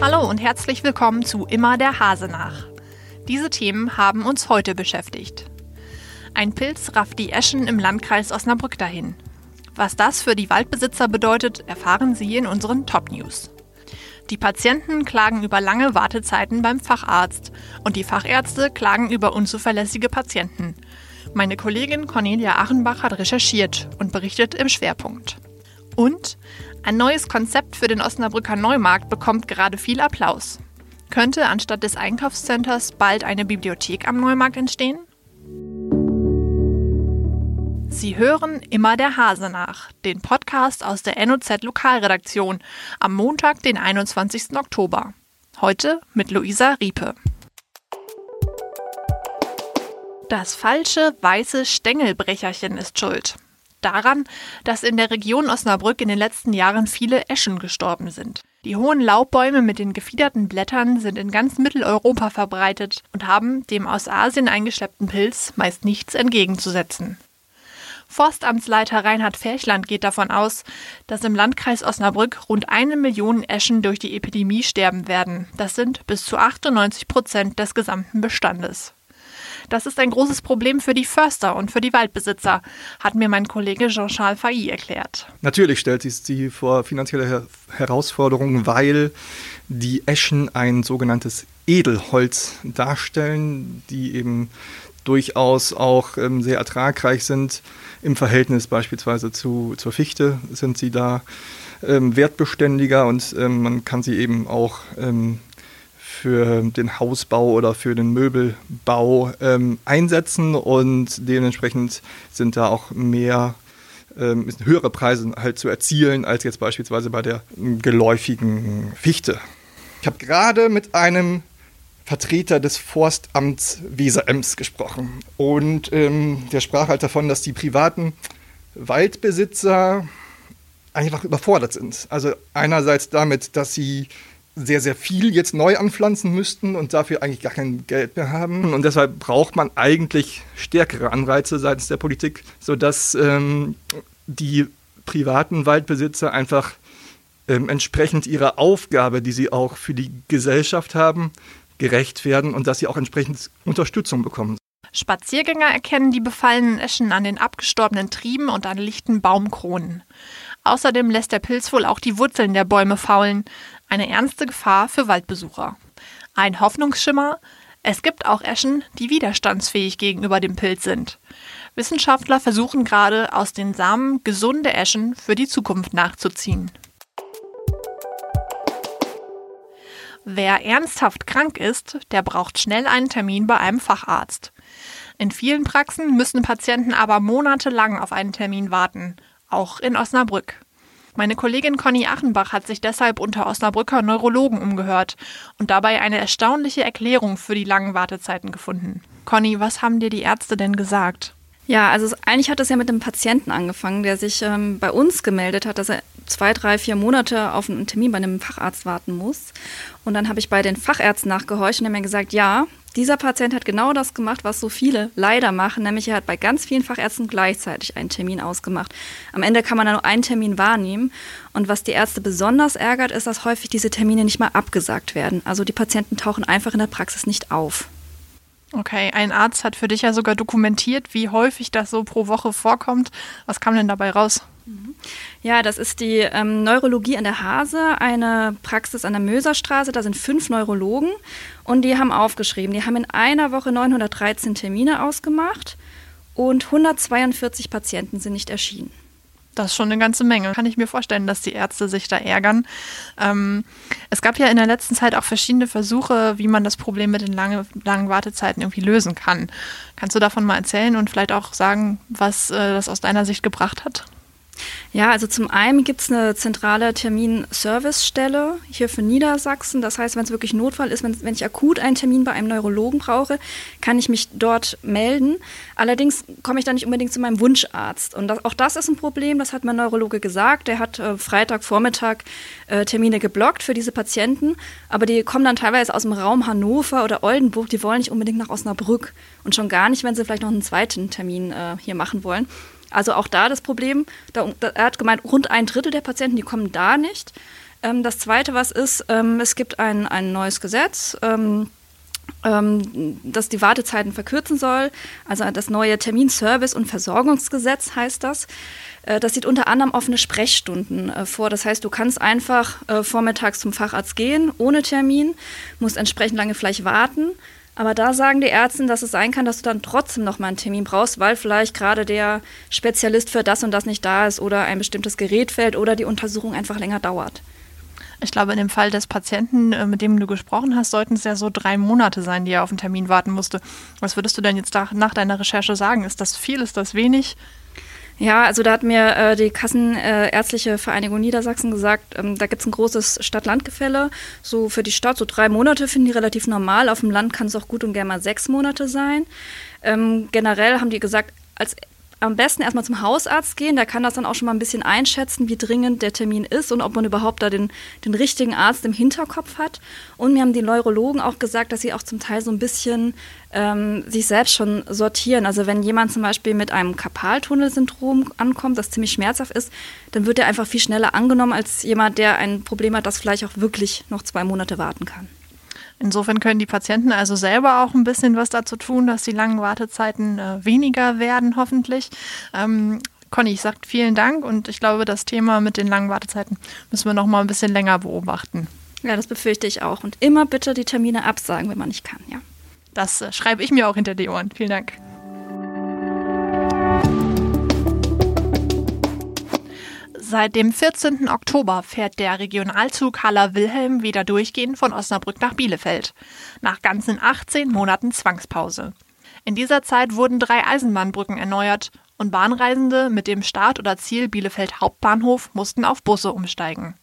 Hallo und herzlich willkommen zu Immer der Hase nach. Diese Themen haben uns heute beschäftigt. Ein Pilz rafft die Eschen im Landkreis Osnabrück dahin. Was das für die Waldbesitzer bedeutet, erfahren Sie in unseren Top News. Die Patienten klagen über lange Wartezeiten beim Facharzt und die Fachärzte klagen über unzuverlässige Patienten. Meine Kollegin Cornelia Achenbach hat recherchiert und berichtet im Schwerpunkt. Und ein neues Konzept für den Osnabrücker Neumarkt bekommt gerade viel Applaus. Könnte anstatt des Einkaufscenters bald eine Bibliothek am Neumarkt entstehen? Sie hören immer der Hase nach, den Podcast aus der NOZ Lokalredaktion am Montag, den 21. Oktober. Heute mit Luisa Riepe. Das falsche weiße Stängelbrecherchen ist schuld. Daran, dass in der Region Osnabrück in den letzten Jahren viele Eschen gestorben sind. Die hohen Laubbäume mit den gefiederten Blättern sind in ganz Mitteleuropa verbreitet und haben dem aus Asien eingeschleppten Pilz meist nichts entgegenzusetzen. Forstamtsleiter Reinhard Ferchland geht davon aus, dass im Landkreis Osnabrück rund eine Million Eschen durch die Epidemie sterben werden. Das sind bis zu 98 Prozent des gesamten Bestandes. Das ist ein großes Problem für die Förster und für die Waldbesitzer, hat mir mein Kollege Jean-Charles Failly erklärt. Natürlich stellt sich sie vor finanzielle Herausforderungen, weil die Eschen ein sogenanntes Edelholz darstellen, die eben durchaus auch ähm, sehr ertragreich sind. Im Verhältnis beispielsweise zu, zur Fichte sind sie da ähm, wertbeständiger und ähm, man kann sie eben auch ähm, für den Hausbau oder für den Möbelbau ähm, einsetzen und dementsprechend sind da auch mehr ähm, höhere Preise halt zu erzielen als jetzt beispielsweise bei der geläufigen Fichte. Ich habe gerade mit einem Vertreter des Forstamts Weser-Ems gesprochen und ähm, der sprach halt davon, dass die privaten Waldbesitzer einfach überfordert sind. Also einerseits damit, dass sie sehr, sehr viel jetzt neu anpflanzen müssten und dafür eigentlich gar kein Geld mehr haben. Und deshalb braucht man eigentlich stärkere Anreize seitens der Politik, sodass ähm, die privaten Waldbesitzer einfach ähm, entsprechend ihrer Aufgabe, die sie auch für die Gesellschaft haben, gerecht werden und dass sie auch entsprechend Unterstützung bekommen. Spaziergänger erkennen die befallenen Eschen an den abgestorbenen Trieben und an lichten Baumkronen. Außerdem lässt der Pilz wohl auch die Wurzeln der Bäume faulen, eine ernste Gefahr für Waldbesucher. Ein Hoffnungsschimmer, es gibt auch Eschen, die widerstandsfähig gegenüber dem Pilz sind. Wissenschaftler versuchen gerade, aus den Samen gesunde Eschen für die Zukunft nachzuziehen. Wer ernsthaft krank ist, der braucht schnell einen Termin bei einem Facharzt. In vielen Praxen müssen Patienten aber monatelang auf einen Termin warten, auch in Osnabrück. Meine Kollegin Conny Achenbach hat sich deshalb unter Osnabrücker Neurologen umgehört und dabei eine erstaunliche Erklärung für die langen Wartezeiten gefunden. Conny, was haben dir die Ärzte denn gesagt? Ja, also eigentlich hat es ja mit einem Patienten angefangen, der sich ähm, bei uns gemeldet hat, dass er zwei, drei, vier Monate auf einen Termin bei einem Facharzt warten muss. Und dann habe ich bei den Fachärzten nachgehorcht und haben mir gesagt, ja, dieser Patient hat genau das gemacht, was so viele leider machen, nämlich er hat bei ganz vielen Fachärzten gleichzeitig einen Termin ausgemacht. Am Ende kann man dann nur einen Termin wahrnehmen. Und was die Ärzte besonders ärgert, ist, dass häufig diese Termine nicht mal abgesagt werden. Also die Patienten tauchen einfach in der Praxis nicht auf. Okay, ein Arzt hat für dich ja sogar dokumentiert, wie häufig das so pro Woche vorkommt. Was kam denn dabei raus? Ja, das ist die ähm, Neurologie an der Hase, eine Praxis an der Möserstraße. Da sind fünf Neurologen und die haben aufgeschrieben, die haben in einer Woche 913 Termine ausgemacht und 142 Patienten sind nicht erschienen. Das ist schon eine ganze Menge. Kann ich mir vorstellen, dass die Ärzte sich da ärgern. Ähm, es gab ja in der letzten Zeit auch verschiedene Versuche, wie man das Problem mit den lange, langen Wartezeiten irgendwie lösen kann. Kannst du davon mal erzählen und vielleicht auch sagen, was äh, das aus deiner Sicht gebracht hat? Ja, also zum einen gibt es eine zentrale Terminservicestelle hier für Niedersachsen. Das heißt, wenn es wirklich Notfall ist, wenn, wenn ich akut einen Termin bei einem Neurologen brauche, kann ich mich dort melden. Allerdings komme ich da nicht unbedingt zu meinem Wunscharzt. Und das, auch das ist ein Problem, das hat mein Neurologe gesagt. Der hat äh, Freitagvormittag äh, Termine geblockt für diese Patienten, aber die kommen dann teilweise aus dem Raum Hannover oder Oldenburg, die wollen nicht unbedingt nach Osnabrück. Und schon gar nicht, wenn sie vielleicht noch einen zweiten Termin äh, hier machen wollen. Also auch da das Problem, da, er hat gemeint, rund ein Drittel der Patienten, die kommen da nicht. Ähm, das Zweite, was ist, ähm, es gibt ein, ein neues Gesetz. Ähm, ähm, das die Wartezeiten verkürzen soll. Also das neue Terminservice- und Versorgungsgesetz heißt das. Äh, das sieht unter anderem offene Sprechstunden äh, vor. Das heißt, du kannst einfach äh, vormittags zum Facharzt gehen, ohne Termin, musst entsprechend lange vielleicht warten. Aber da sagen die Ärzte, dass es sein kann, dass du dann trotzdem noch mal einen Termin brauchst, weil vielleicht gerade der Spezialist für das und das nicht da ist oder ein bestimmtes Gerät fällt oder die Untersuchung einfach länger dauert. Ich glaube, in dem Fall des Patienten, äh, mit dem du gesprochen hast, sollten es ja so drei Monate sein, die er auf einen Termin warten musste. Was würdest du denn jetzt nach deiner Recherche sagen? Ist das viel? Ist das wenig? Ja, also da hat mir äh, die Kassenärztliche äh, Vereinigung Niedersachsen gesagt, ähm, da gibt es ein großes Stadt-Land-Gefälle. So für die Stadt so drei Monate finden die relativ normal. Auf dem Land kann es auch gut und gerne mal sechs Monate sein. Ähm, generell haben die gesagt, als am besten erstmal zum Hausarzt gehen. Der kann das dann auch schon mal ein bisschen einschätzen, wie dringend der Termin ist und ob man überhaupt da den, den richtigen Arzt im Hinterkopf hat. Und mir haben die Neurologen auch gesagt, dass sie auch zum Teil so ein bisschen ähm, sich selbst schon sortieren. Also wenn jemand zum Beispiel mit einem Karpaltunnelsyndrom ankommt, das ziemlich schmerzhaft ist, dann wird er einfach viel schneller angenommen als jemand, der ein Problem hat, das vielleicht auch wirklich noch zwei Monate warten kann. Insofern können die Patienten also selber auch ein bisschen was dazu tun, dass die langen Wartezeiten äh, weniger werden, hoffentlich. Ähm, Conny, ich sage vielen Dank und ich glaube, das Thema mit den langen Wartezeiten müssen wir noch mal ein bisschen länger beobachten. Ja, das befürchte ich auch. Und immer bitte die Termine absagen, wenn man nicht kann, ja. Das äh, schreibe ich mir auch hinter die Ohren. Vielen Dank. Seit dem 14. Oktober fährt der Regionalzug Haller Wilhelm wieder durchgehend von Osnabrück nach Bielefeld. Nach ganzen 18 Monaten Zwangspause. In dieser Zeit wurden drei Eisenbahnbrücken erneuert und Bahnreisende mit dem Start oder Ziel Bielefeld Hauptbahnhof mussten auf Busse umsteigen.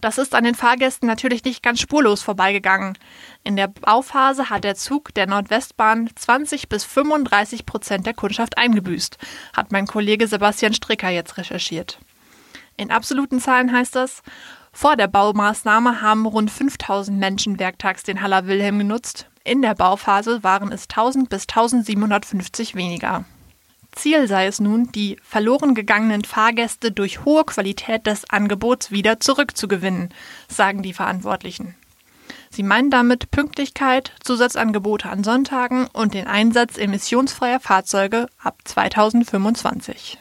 Das ist an den Fahrgästen natürlich nicht ganz spurlos vorbeigegangen. In der Bauphase hat der Zug der Nordwestbahn 20 bis 35 Prozent der Kundschaft eingebüßt, hat mein Kollege Sebastian Stricker jetzt recherchiert. In absoluten Zahlen heißt das, vor der Baumaßnahme haben rund 5000 Menschen werktags den Haller Wilhelm genutzt. In der Bauphase waren es 1000 bis 1750 weniger. Ziel sei es nun, die verloren gegangenen Fahrgäste durch hohe Qualität des Angebots wieder zurückzugewinnen, sagen die Verantwortlichen. Sie meinen damit Pünktlichkeit, Zusatzangebote an Sonntagen und den Einsatz emissionsfreier Fahrzeuge ab 2025.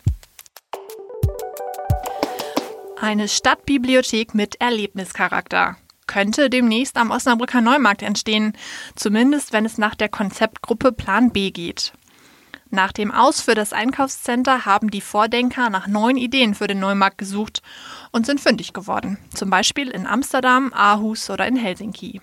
Eine Stadtbibliothek mit Erlebnischarakter könnte demnächst am Osnabrücker Neumarkt entstehen, zumindest wenn es nach der Konzeptgruppe Plan B geht. Nach dem Aus für das Einkaufscenter haben die Vordenker nach neuen Ideen für den Neumarkt gesucht und sind fündig geworden, zum Beispiel in Amsterdam, Aarhus oder in Helsinki.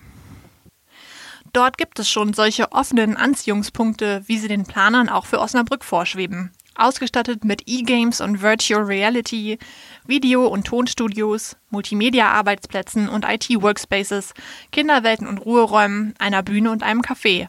Dort gibt es schon solche offenen Anziehungspunkte, wie sie den Planern auch für Osnabrück vorschweben ausgestattet mit E-Games und Virtual Reality, Video- und Tonstudios, Multimedia-Arbeitsplätzen und IT-Workspaces, Kinderwelten und Ruheräumen, einer Bühne und einem Café.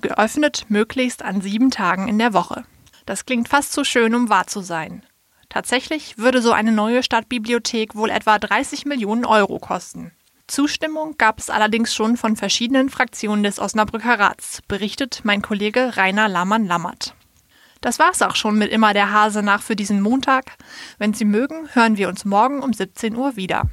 Geöffnet möglichst an sieben Tagen in der Woche. Das klingt fast zu schön, um wahr zu sein. Tatsächlich würde so eine neue Stadtbibliothek wohl etwa 30 Millionen Euro kosten. Zustimmung gab es allerdings schon von verschiedenen Fraktionen des Osnabrücker Rats, berichtet mein Kollege Rainer Lammann-Lammert. Das war's auch schon mit immer der Hase nach für diesen Montag. Wenn Sie mögen, hören wir uns morgen um 17 Uhr wieder.